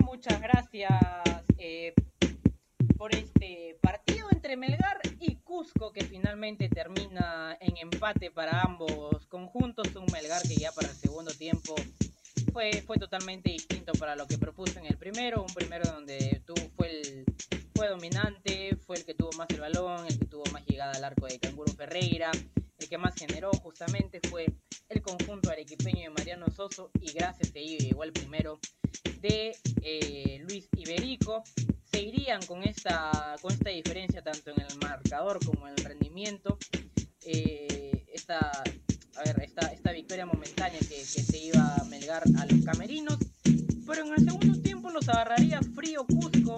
Muchas gracias eh, por este partido entre Melgar y Cusco que finalmente termina en empate para ambos conjuntos. Un Melgar que ya para el segundo tiempo fue, fue totalmente distinto para lo que propuso en el primero. Un primero donde tuvo, fue, el, fue dominante, fue el que tuvo más el balón, el que tuvo más llegada al arco de Canguro Ferreira. El que más generó justamente fue el conjunto arequipeño de Mariano Soso y gracias a ello llegó el primero de eh, Luis Iberico. Se irían con esta, con esta diferencia tanto en el marcador como en el rendimiento. Eh, esta, a ver, esta, esta victoria momentánea que, que se iba a melgar a los camerinos. Pero en el segundo tiempo los agarraría frío Cusco.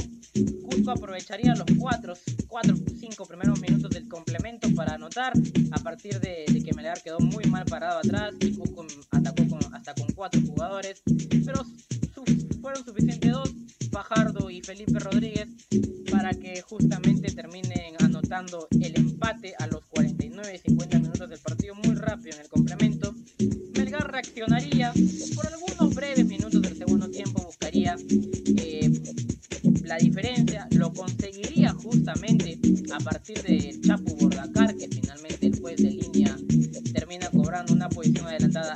Cusco aprovecharía los 4, 4, 5 primeros minutos del complemento para anotar. A partir de, de que Melgar quedó muy mal parado atrás y Cusco atacó con, hasta con 4 jugadores. Pero fueron suficientes dos, Fajardo y Felipe Rodríguez, para que justamente terminen anotando el empate a los 49 y 50 minutos del partido muy rápido en el complemento. Melgar reaccionaría por algunos breves minutos del segundo tiempo, buscaría eh, la diferencia, lo conseguiría justamente a partir de Chapu Bordacar, que finalmente el juez de línea termina cobrando una posición adelantada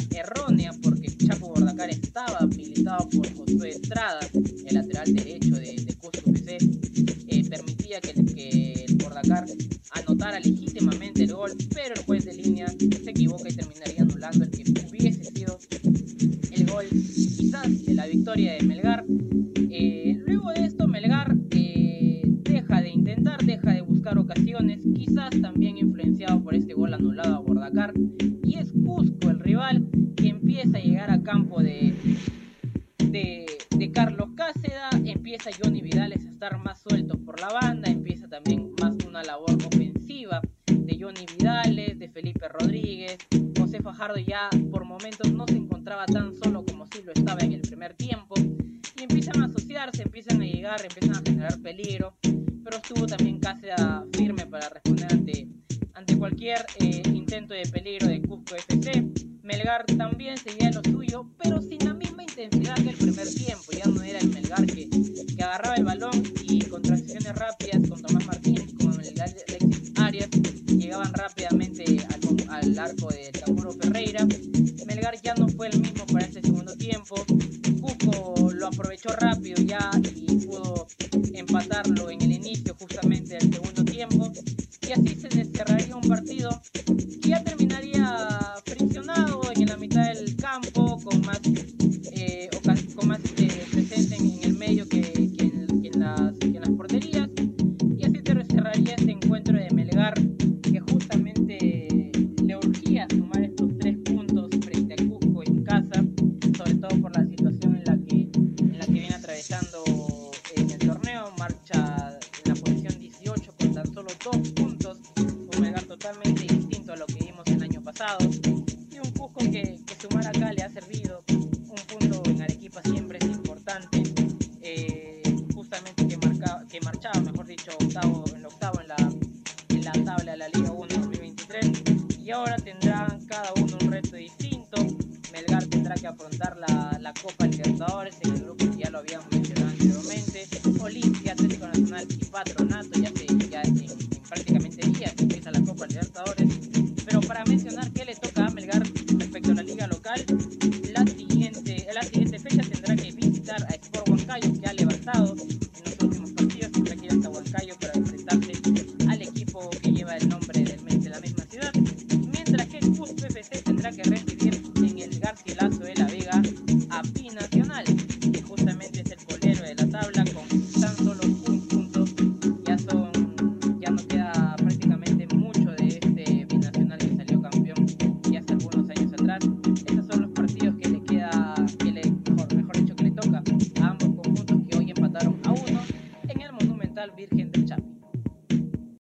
que, que el Bordacar anotara legítimamente el gol, pero el juez de línea se equivoca y terminaría anulando el que hubiese sido el gol quizás de la victoria de Melgar. Eh, luego de esto Melgar eh, deja de intentar, deja de buscar ocasiones, quizás también influenciado por este gol anulado a Bordacar, y es Cusco el rival que empieza a llegar a campo de, empieza Johnny Vidales a estar más sueltos por la banda, empieza también más una labor ofensiva de Johnny Vidales, de Felipe Rodríguez, José Fajardo ya por momentos no se encontraba tan solo como si lo estaba en el primer tiempo, y empiezan a asociarse, empiezan a llegar, empiezan a generar peligro, pero estuvo también Cáceda firme para responder ante, ante cualquier eh, intento de peligro de Cusco FC. Melgar también seguía Cusco lo aprovechó rápido ya y pudo empatarlo en el inicio justamente del segundo tiempo. Y así se cerraría un partido que ya terminaría sumar acá le ha servido. Un punto en Arequipa siempre es importante. Eh, justamente que, marca, que marchaba, mejor dicho, octavo, en octavo en la tabla de la Liga 1 2023. Y ahora tendrán cada uno un reto distinto. Melgar tendrá que afrontar la, la Copa Libertadores en el grupo que ya lo habíamos mencionado anteriormente. Olimpia, Atlético Nacional y Patronato ya, se, ya en, en prácticamente días empieza la Copa Libertadores. partidos que le